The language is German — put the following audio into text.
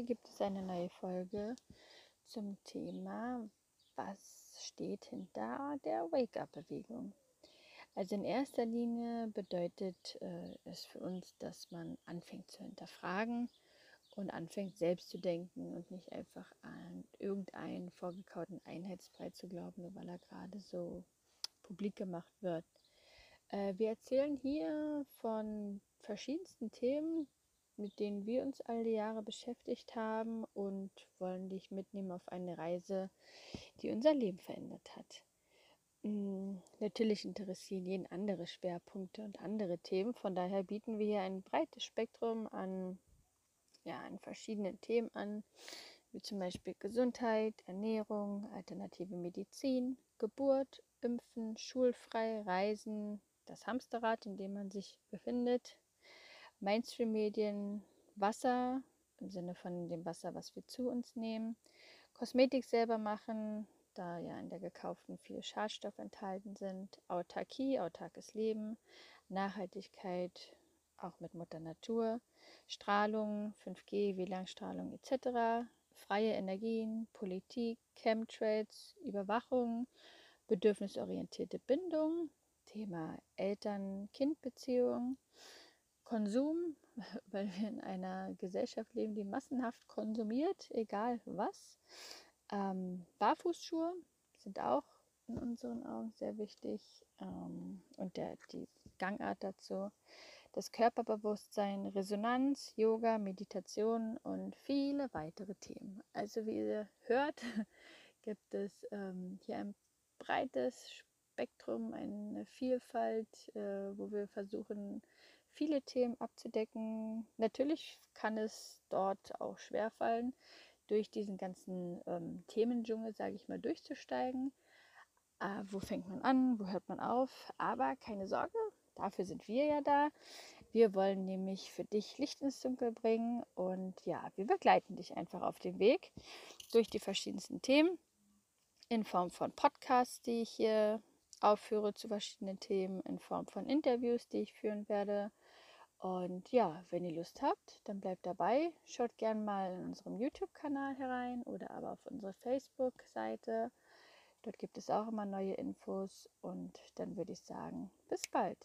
Heute gibt es eine neue Folge zum Thema, was steht hinter der Wake-up-Bewegung. Also in erster Linie bedeutet äh, es für uns, dass man anfängt zu hinterfragen und anfängt selbst zu denken und nicht einfach an irgendeinen vorgekauten Einheitsbrei zu glauben, nur weil er gerade so publik gemacht wird. Äh, wir erzählen hier von verschiedensten Themen, mit denen wir uns all die Jahre beschäftigt haben und wollen dich mitnehmen auf eine Reise, die unser Leben verändert hat. Hm, natürlich interessieren jeden andere Schwerpunkte und andere Themen. Von daher bieten wir hier ein breites Spektrum an, ja, an verschiedenen Themen an, wie zum Beispiel Gesundheit, Ernährung, alternative Medizin, Geburt, Impfen, schulfrei, Reisen, das Hamsterrad, in dem man sich befindet, Mainstream-Medien, Wasser, im Sinne von dem Wasser, was wir zu uns nehmen, Kosmetik selber machen, da ja in der gekauften viele Schadstoffe enthalten sind, Autarkie, autarkes Leben, Nachhaltigkeit, auch mit Mutter Natur, Strahlung, 5G, WLAN-Strahlung etc., freie Energien, Politik, Chemtrails, Überwachung, bedürfnisorientierte Bindung, Thema Eltern-Kind-Beziehung, Konsum, weil wir in einer Gesellschaft leben, die massenhaft konsumiert, egal was. Ähm, Barfußschuhe sind auch in unseren Augen sehr wichtig ähm, und der, die Gangart dazu. Das Körperbewusstsein, Resonanz, Yoga, Meditation und viele weitere Themen. Also wie ihr hört, gibt es ähm, hier ein breites Spektrum, eine Vielfalt, äh, wo wir versuchen, viele Themen abzudecken. Natürlich kann es dort auch schwerfallen, durch diesen ganzen ähm, Themendschungel, sage ich mal, durchzusteigen. Äh, wo fängt man an? Wo hört man auf? Aber keine Sorge, dafür sind wir ja da. Wir wollen nämlich für dich Licht ins Dunkel bringen und ja, wir begleiten dich einfach auf dem Weg durch die verschiedensten Themen in Form von Podcasts, die ich hier aufführe zu verschiedenen Themen, in Form von Interviews, die ich führen werde und ja, wenn ihr Lust habt, dann bleibt dabei. Schaut gerne mal in unserem YouTube-Kanal herein oder aber auf unsere Facebook-Seite. Dort gibt es auch immer neue Infos. Und dann würde ich sagen, bis bald.